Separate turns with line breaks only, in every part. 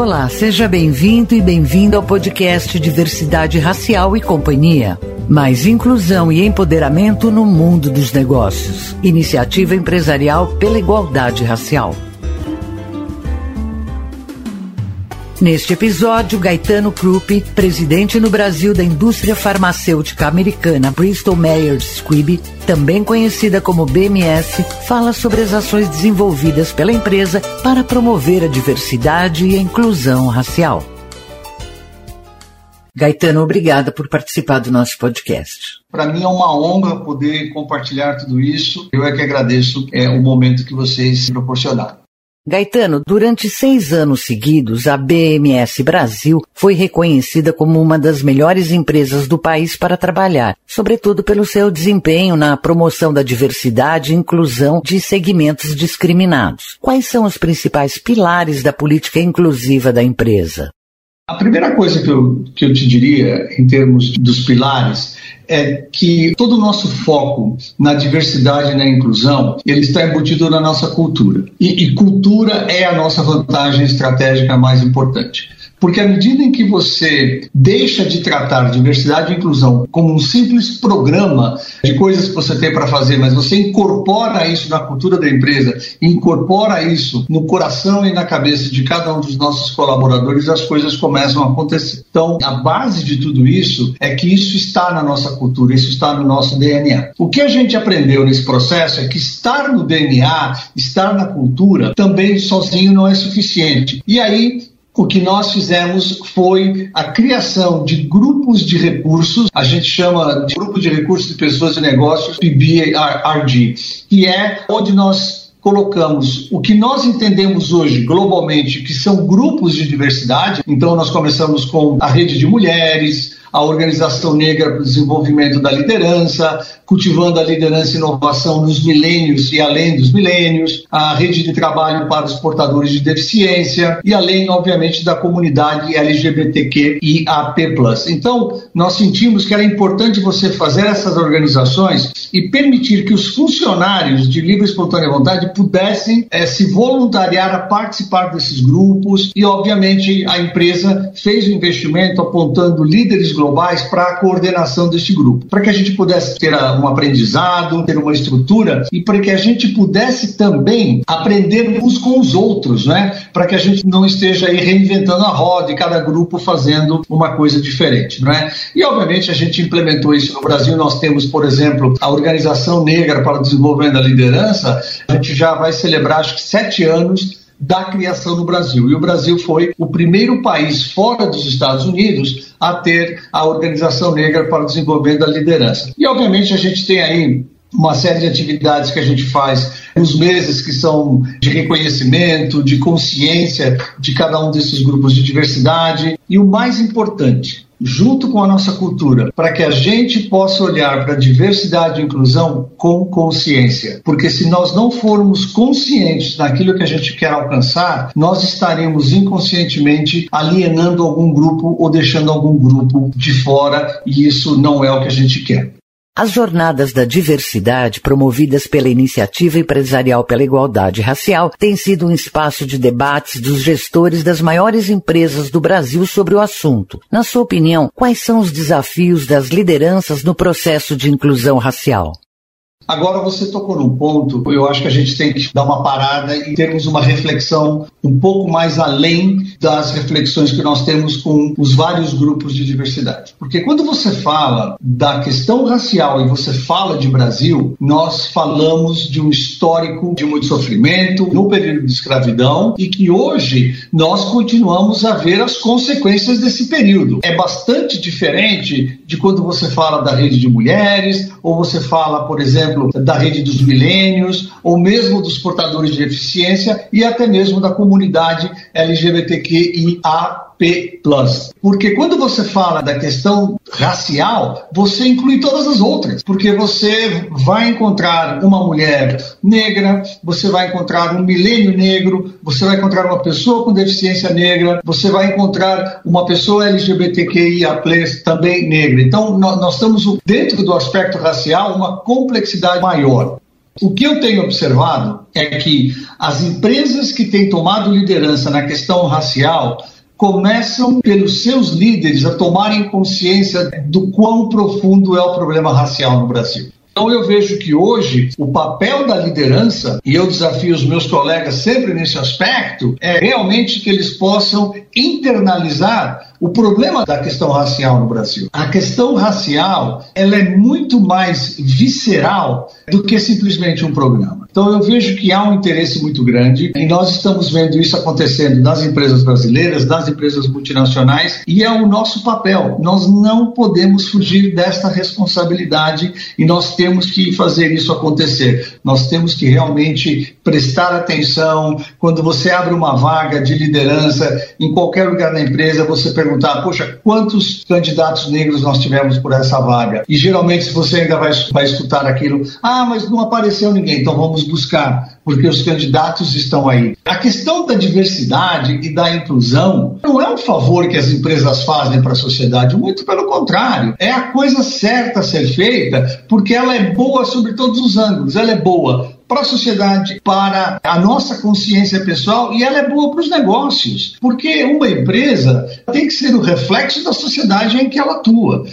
Olá, seja bem-vindo e bem-vinda ao podcast Diversidade Racial e Companhia. Mais inclusão e empoderamento no mundo dos negócios. Iniciativa empresarial pela igualdade racial. Neste episódio, Gaetano Krupp, presidente no Brasil da indústria farmacêutica americana Bristol Myers Squibb, também conhecida como BMS, fala sobre as ações desenvolvidas pela empresa para promover a diversidade e a inclusão racial. Gaetano, obrigada por participar do nosso podcast.
Para mim é uma honra poder compartilhar tudo isso. Eu é que agradeço é, o momento que vocês proporcionaram.
Gaetano, durante seis anos seguidos, a BMS Brasil foi reconhecida como uma das melhores empresas do país para trabalhar, sobretudo pelo seu desempenho na promoção da diversidade e inclusão de segmentos discriminados. Quais são os principais pilares da política inclusiva da empresa?
A primeira coisa que eu, que eu te diria, em termos dos pilares, é que todo o nosso foco na diversidade e na inclusão ele está embutido na nossa cultura. E, e cultura é a nossa vantagem estratégica mais importante. Porque à medida em que você deixa de tratar diversidade e inclusão como um simples programa de coisas que você tem para fazer, mas você incorpora isso na cultura da empresa, incorpora isso no coração e na cabeça de cada um dos nossos colaboradores, as coisas começam a acontecer. Então, a base de tudo isso é que isso está na nossa cultura, isso está no nosso DNA. O que a gente aprendeu nesse processo é que estar no DNA, estar na cultura, também sozinho não é suficiente. E aí o que nós fizemos foi a criação de grupos de recursos, a gente chama de grupo de recursos de pessoas e negócios, PBRD, que é onde nós colocamos o que nós entendemos hoje globalmente que são grupos de diversidade. Então nós começamos com a rede de mulheres, a Organização Negra para o Desenvolvimento da Liderança, cultivando a liderança e inovação nos milênios e além dos milênios, a rede de trabalho para os portadores de deficiência e além, obviamente, da comunidade LGBTQ e AP+. Então, nós sentimos que era importante você fazer essas organizações e permitir que os funcionários de livre e espontânea vontade pudessem é, se voluntariar a participar desses grupos e, obviamente, a empresa fez o investimento apontando líderes globais para a coordenação deste grupo, para que a gente pudesse ter um aprendizado, ter uma estrutura e para que a gente pudesse também aprender uns com os outros, né? Para que a gente não esteja aí reinventando a roda e cada grupo fazendo uma coisa diferente, não é? E obviamente a gente implementou isso no Brasil. Nós temos, por exemplo, a Organização Negra para o Desenvolvimento da Liderança. A gente já vai celebrar acho que sete anos da criação no Brasil. E o Brasil foi o primeiro país fora dos Estados Unidos a ter a Organização Negra para o Desenvolvimento da Liderança. E, obviamente, a gente tem aí uma série de atividades que a gente faz nos meses que são de reconhecimento, de consciência de cada um desses grupos de diversidade. E o mais importante, junto com a nossa cultura, para que a gente possa olhar para a diversidade e inclusão com consciência. Porque se nós não formos conscientes daquilo que a gente quer alcançar, nós estaremos inconscientemente alienando algum grupo ou deixando algum grupo de fora, e isso não é o que a gente quer.
As jornadas da diversidade, promovidas pela Iniciativa Empresarial pela Igualdade Racial, têm sido um espaço de debates dos gestores das maiores empresas do Brasil sobre o assunto. Na sua opinião, quais são os desafios das lideranças no processo de inclusão racial?
Agora você tocou num ponto, eu acho que a gente tem que dar uma parada e termos uma reflexão um pouco mais além das reflexões que nós temos com os vários grupos de diversidade. Porque quando você fala da questão racial e você fala de Brasil, nós falamos de um histórico de muito sofrimento no período de escravidão e que hoje nós continuamos a ver as consequências desse período. É bastante diferente de quando você fala da rede de mulheres ou você fala, por exemplo, da rede dos milênios, ou mesmo dos portadores de deficiência e até mesmo da comunidade LGBTQIA porque quando você fala da questão racial, você inclui todas as outras. Porque você vai encontrar uma mulher negra, você vai encontrar um milênio negro, você vai encontrar uma pessoa com deficiência negra, você vai encontrar uma pessoa LGBTQIA também negra. Então, nós estamos dentro do aspecto racial uma complexidade maior. O que eu tenho observado é que as empresas que têm tomado liderança na questão racial começam pelos seus líderes a tomarem consciência do quão profundo é o problema racial no Brasil. Então eu vejo que hoje o papel da liderança, e eu desafio os meus colegas sempre nesse aspecto, é realmente que eles possam internalizar o problema da questão racial no Brasil. A questão racial, ela é muito mais visceral do que simplesmente um programa. Então eu vejo que há um interesse muito grande e nós estamos vendo isso acontecendo nas empresas brasileiras, nas empresas multinacionais e é o nosso papel. Nós não podemos fugir desta responsabilidade e nós temos que fazer isso acontecer. Nós temos que realmente prestar atenção quando você abre uma vaga de liderança em qualquer lugar da empresa, você pergunta perguntar, poxa, quantos candidatos negros nós tivemos por essa vaga? E geralmente, se você ainda vai, vai escutar aquilo, ah, mas não apareceu ninguém, então vamos buscar, porque os candidatos estão aí. A questão da diversidade e da inclusão não é um favor que as empresas fazem para a sociedade, muito pelo contrário, é a coisa certa a ser feita, porque ela é boa sobre todos os ângulos. Ela é boa para a sociedade, para a nossa consciência pessoal e ela é boa para os negócios, porque uma empresa tem que ser o reflexo da sociedade em que ela atua.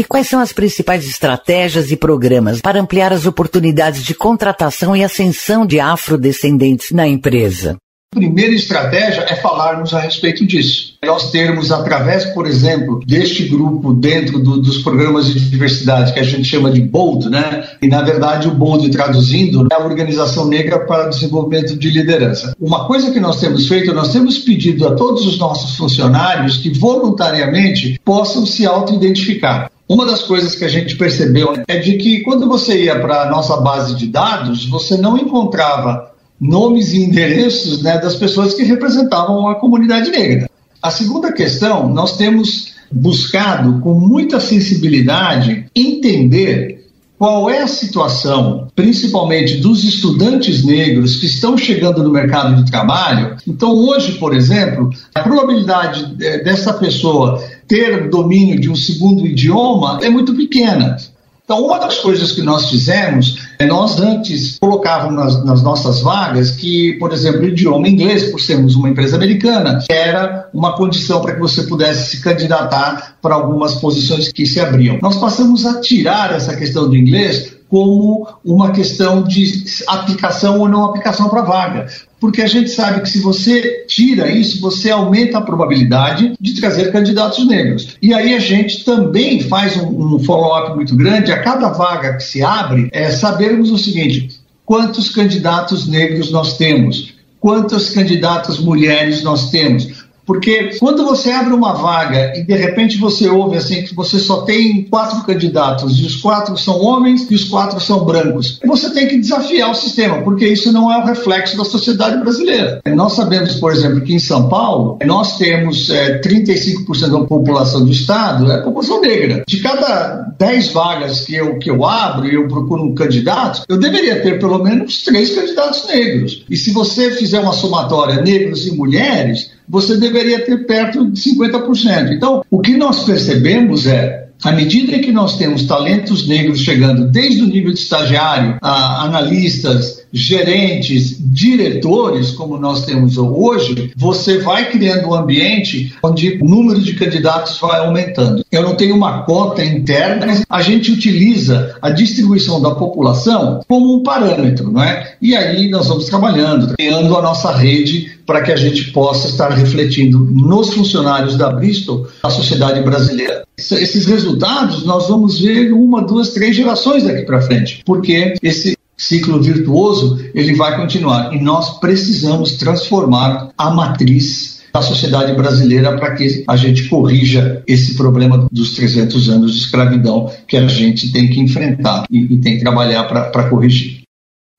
E quais são as principais estratégias e programas para ampliar as oportunidades de contratação e ascensão de afrodescendentes na empresa?
primeira estratégia é falarmos a respeito disso. Nós termos, através, por exemplo, deste grupo dentro do, dos programas de diversidade, que a gente chama de BOLD, né? E, na verdade, o BOLD, traduzindo, é a Organização Negra para Desenvolvimento de Liderança. Uma coisa que nós temos feito, nós temos pedido a todos os nossos funcionários que voluntariamente possam se auto-identificar. Uma das coisas que a gente percebeu é de que quando você ia para a nossa base de dados, você não encontrava nomes e endereços né, das pessoas que representavam a comunidade negra. A segunda questão, nós temos buscado com muita sensibilidade entender qual é a situação, principalmente dos estudantes negros que estão chegando no mercado de trabalho. Então, hoje, por exemplo, a probabilidade eh, dessa pessoa ter domínio de um segundo idioma é muito pequena. Então, uma das coisas que nós fizemos, é nós antes colocávamos nas, nas, nossas vagas que, por exemplo, o idioma inglês, por sermos uma empresa americana, era uma condição para que você pudesse se candidatar para algumas posições que se abriam. Nós passamos a tirar essa questão do inglês como uma questão de aplicação ou não aplicação para vaga porque a gente sabe que se você tira isso, você aumenta a probabilidade de trazer candidatos negros. E aí a gente também faz um, um follow-up muito grande a cada vaga que se abre, é sabermos o seguinte: quantos candidatos negros nós temos? Quantas candidatas mulheres nós temos? Porque quando você abre uma vaga e de repente você ouve assim que você só tem quatro candidatos e os quatro são homens e os quatro são brancos, você tem que desafiar o sistema, porque isso não é o reflexo da sociedade brasileira. Nós sabemos, por exemplo, que em São Paulo nós temos é, 35% da população do estado é população negra. De cada 10 vagas que eu, que eu abro e eu procuro um candidato, eu deveria ter pelo menos três candidatos negros. E se você fizer uma somatória negros e mulheres, você deveria ter perto de 50%. Então, o que nós percebemos é à medida que nós temos talentos negros chegando desde o nível de estagiário a analistas, gerentes, diretores, como nós temos hoje, você vai criando um ambiente onde o número de candidatos vai aumentando. Eu não tenho uma cota interna, mas a gente utiliza a distribuição da população como um parâmetro, não é? E aí nós vamos trabalhando, criando a nossa rede para que a gente possa estar refletindo nos funcionários da Bristol a sociedade brasileira. Esses resultados nós vamos ver uma, duas, três gerações daqui para frente, porque esse ciclo virtuoso ele vai continuar e nós precisamos transformar a matriz da sociedade brasileira para que a gente corrija esse problema dos 300 anos de escravidão que a gente tem que enfrentar e, e tem que trabalhar para corrigir.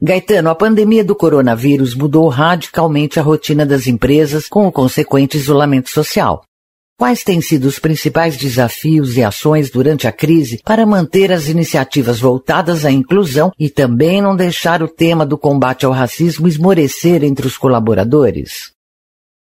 Gaetano, a pandemia do coronavírus mudou radicalmente a rotina das empresas com o consequente isolamento social. Quais têm sido os principais desafios e ações durante a crise para manter as iniciativas voltadas à inclusão e também não deixar o tema do combate ao racismo esmorecer entre os colaboradores?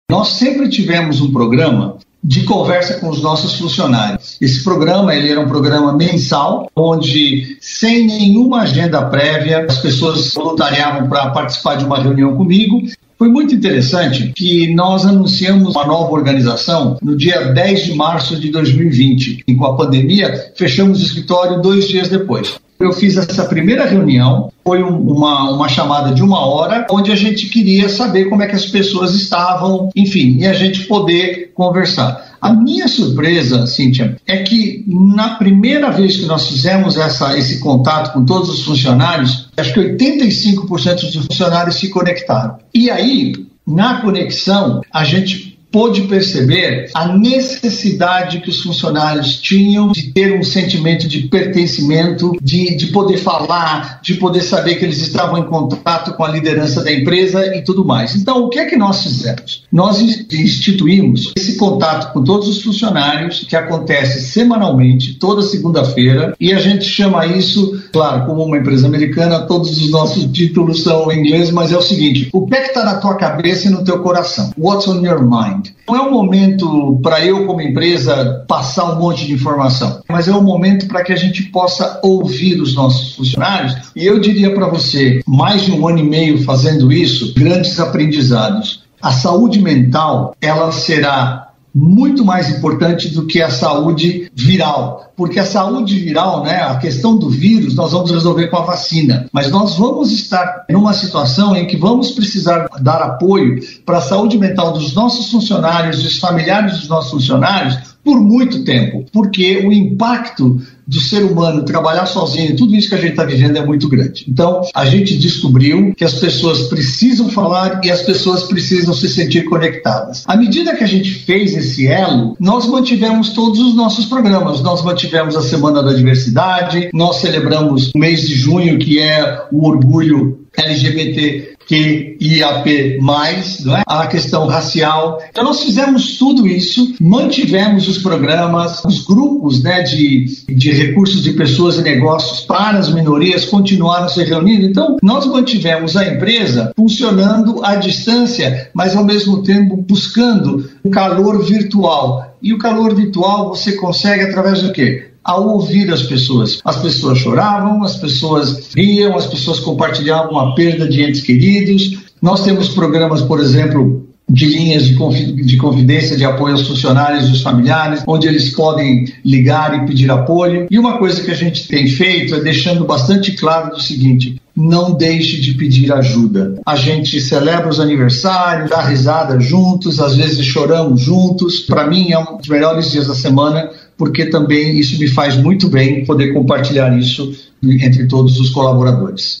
Nós sempre tivemos um programa de conversa com os nossos funcionários. Esse programa ele era um programa mensal, onde sem nenhuma agenda prévia as pessoas voluntariavam para participar de uma reunião comigo. Foi muito interessante que nós anunciamos uma nova organização no dia 10 de março de 2020 e com a pandemia fechamos o escritório dois dias depois. Eu fiz essa primeira reunião, foi um, uma, uma chamada de uma hora, onde a gente queria saber como é que as pessoas estavam, enfim, e a gente poder conversar. A minha surpresa, Cíntia, é que na primeira vez que nós fizemos essa, esse contato com todos os funcionários, acho que 85% dos funcionários se conectaram. E aí, na conexão, a gente pôde perceber a necessidade que os funcionários tinham de ter um sentimento de pertencimento, de, de poder falar, de poder saber que eles estavam em contato com a liderança da empresa e tudo mais. Então, o que é que nós fizemos? Nós instituímos esse contato com todos os funcionários, que acontece semanalmente, toda segunda-feira, e a gente chama isso, claro, como uma empresa americana, todos os nossos títulos são em inglês, mas é o seguinte: o que é que está na tua cabeça e no teu coração? What's on your mind? Não é um momento para eu, como empresa, passar um monte de informação, mas é um momento para que a gente possa ouvir os nossos funcionários. E eu diria para você, mais de um ano e meio fazendo isso, grandes aprendizados. A saúde mental, ela será muito mais importante do que a saúde viral, porque a saúde viral, né, a questão do vírus, nós vamos resolver com a vacina, mas nós vamos estar numa situação em que vamos precisar dar apoio para a saúde mental dos nossos funcionários, dos familiares dos nossos funcionários, por muito tempo, porque o impacto do ser humano trabalhar sozinho, tudo isso que a gente está vivendo é muito grande. Então, a gente descobriu que as pessoas precisam falar e as pessoas precisam se sentir conectadas. À medida que a gente fez esse elo, nós mantivemos todos os nossos programas. Nós mantivemos a Semana da Diversidade, nós celebramos o mês de junho, que é o orgulho LGBT que IAP+, não é? a questão racial. Então nós fizemos tudo isso, mantivemos os programas, os grupos né, de, de recursos de pessoas e negócios para as minorias continuaram se reunindo. Então nós mantivemos a empresa funcionando à distância, mas ao mesmo tempo buscando o calor virtual. E o calor virtual você consegue através do quê? Ao ouvir as pessoas. As pessoas choravam, as pessoas riam, as pessoas compartilhavam a perda de entes queridos. Nós temos programas, por exemplo, de linhas de confidência de apoio aos funcionários e os familiares, onde eles podem ligar e pedir apoio. E uma coisa que a gente tem feito é deixando bastante claro o seguinte: não deixe de pedir ajuda. A gente celebra os aniversários, dá risada juntos, às vezes choramos juntos. Para mim é um dos melhores dias da semana porque também isso me faz muito bem poder compartilhar isso entre todos os colaboradores.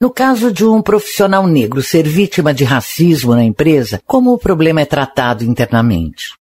No caso de um profissional negro ser vítima de racismo na empresa, como o problema é tratado internamente?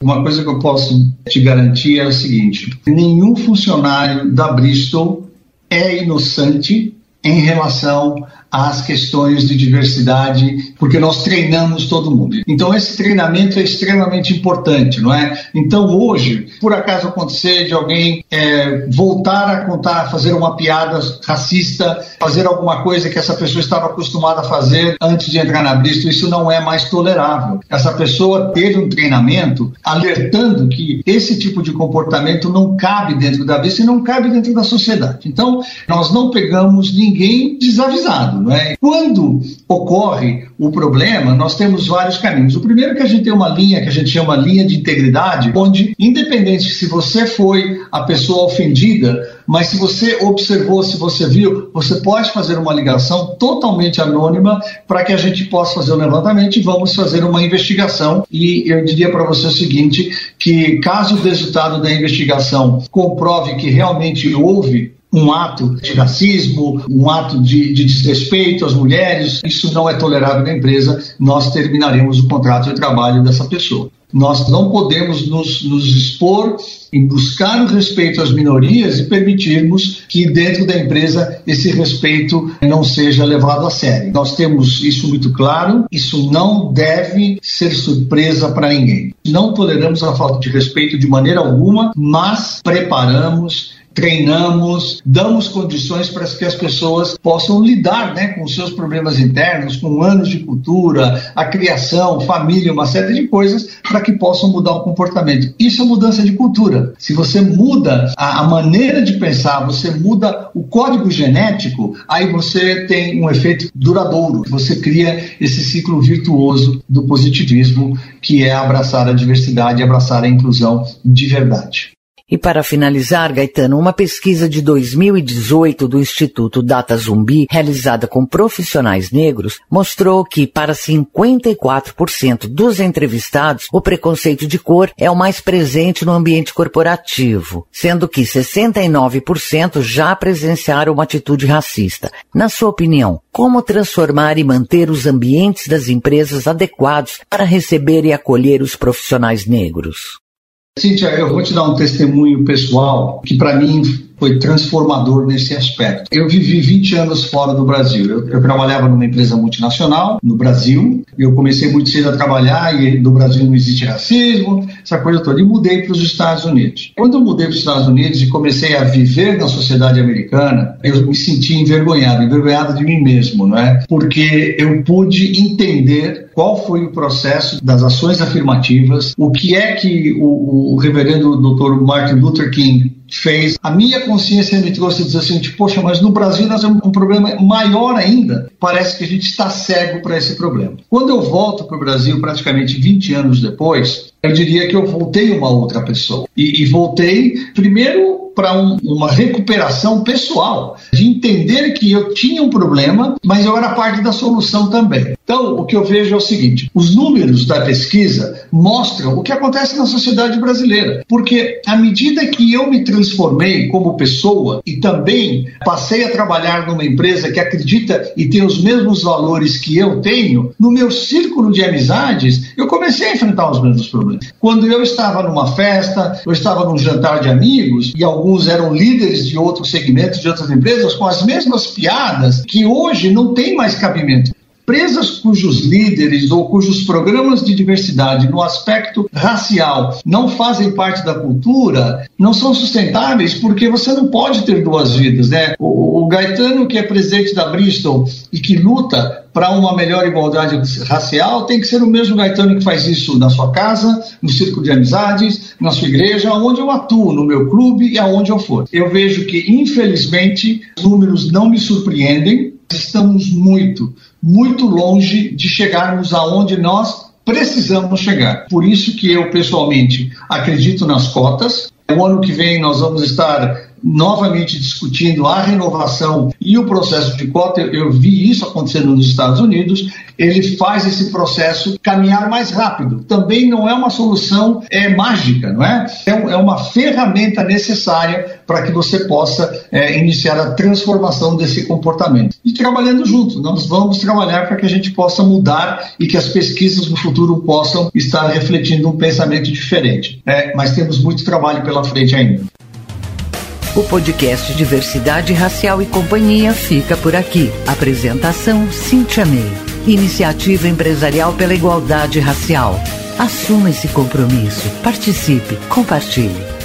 Uma coisa que eu posso te garantir é o seguinte: nenhum funcionário da Bristol é inocente em relação às questões de diversidade, porque nós treinamos todo mundo. Então esse treinamento é extremamente importante, não é? Então hoje, por acaso acontecer de alguém é, voltar a contar, fazer uma piada racista, fazer alguma coisa que essa pessoa estava acostumada a fazer antes de entrar na Bristol, isso não é mais tolerável. Essa pessoa teve um treinamento alertando que esse tipo de comportamento não cabe dentro da Bristol e não cabe dentro da sociedade. Então nós não pegamos ninguém desavisado. Não é? Quando ocorre o problema, nós temos vários caminhos. O primeiro é que a gente tem uma linha que a gente chama linha de integridade, onde, independente se você foi a pessoa ofendida, mas se você observou, se você viu, você pode fazer uma ligação totalmente anônima para que a gente possa fazer o levantamento e vamos fazer uma investigação. E eu diria para você o seguinte, que caso o resultado da investigação comprove que realmente houve um ato de racismo, um ato de, de, desrespeito às mulheres, isso não é tolerável na empresa, nós terminaremos o contrato de trabalho dessa pessoa. Nós não podemos nos, nos expor em buscar o respeito às minorias e permitirmos que dentro da empresa esse respeito não seja levado a sério. Nós temos isso muito claro, isso não deve ser surpresa para ninguém. Não toleramos a falta de respeito de maneira alguma, mas preparamos treinamos, damos condições para que as pessoas possam lidar né, com seus problemas internos, com anos de cultura, a criação, família, uma série de coisas para que possam mudar o comportamento. Isso é mudança de cultura. Se você muda a, a maneira de pensar, você muda o código genético, aí você tem um efeito duradouro. Você cria esse ciclo virtuoso do positivismo, que é abraçar a diversidade, abraçar a inclusão de verdade.
E para finalizar, Gaetano, uma pesquisa de 2018 do Instituto Data Zumbi, realizada com profissionais negros, mostrou que para 54% dos entrevistados, o preconceito de cor é o mais presente no ambiente corporativo, sendo que 69% já presenciaram uma atitude racista. Na sua opinião, como transformar e manter os ambientes das empresas adequados para receber e acolher os profissionais negros?
Cíntia, eu vou te dar um testemunho pessoal que para mim foi transformador nesse aspecto. Eu vivi 20 anos fora do Brasil. Eu, eu, trabalhava numa empresa multinacional no Brasil. Eu comecei muito cedo a trabalhar e no Brasil não existe racismo, essa coisa toda. E mudei para os Estados Unidos. Quando eu mudei para os Estados Unidos e comecei a viver na sociedade americana, eu me senti envergonhado, envergonhado de mim mesmo, não é? Porque eu pude entender qual foi o processo das ações afirmativas, o que é que o, o reverendo Dr. Martin Luther King fez. A minha consciência me trouxe dizer assim, tipo, poxa, mas no Brasil nós temos um problema maior ainda. Parece que a gente está cego para esse problema. Quando eu volto para o Brasil, praticamente 20 anos depois, eu diria que eu voltei uma outra pessoa. E, e voltei, primeiro, para um, uma recuperação pessoal, de entender que eu tinha um problema, mas eu era parte da solução também. Então, o que eu vejo é o seguinte: os números da pesquisa mostram o que acontece na sociedade brasileira. Porque à medida que eu me transformei como pessoa e também passei a trabalhar numa empresa que acredita e tem os mesmos valores que eu tenho, no meu círculo de amizades, eu comecei a enfrentar os mesmos problemas. Quando eu estava numa festa, eu estava num jantar de amigos e alguns alguns eram líderes de outros segmentos, de outras empresas, com as mesmas piadas que hoje não tem mais cabimento. Empresas cujos líderes ou cujos programas de diversidade no aspecto racial não fazem parte da cultura não são sustentáveis porque você não pode ter duas vidas, né? O, o Gaetano, que é presidente da Bristol e que luta para uma melhor igualdade racial, tem que ser o mesmo Gaetano que faz isso na sua casa, no círculo de amizades, na sua igreja, onde eu atuo, no meu clube e aonde eu for. Eu vejo que, infelizmente, os números não me surpreendem, estamos muito, muito longe de chegarmos aonde nós precisamos chegar. Por isso que eu, pessoalmente, acredito nas cotas. O ano que vem nós vamos estar novamente discutindo a renovação e o processo de cota. Eu, eu, vi isso acontecendo nos Estados Unidos. Ele faz esse processo caminhar mais rápido. Também não é uma solução é, mágica, não é? É, é uma ferramenta necessária para que você possa é, iniciar a transformação desse comportamento. E trabalhando junto, nós vamos trabalhar para que a gente possa mudar e que as pesquisas no futuro possam estar refletindo um pensamento diferente. É, mas temos muito trabalho pela frente ainda.
O podcast Diversidade Racial e Companhia fica por aqui. Apresentação Cintia May. Iniciativa Empresarial pela Igualdade Racial. Assuma esse compromisso. Participe. Compartilhe.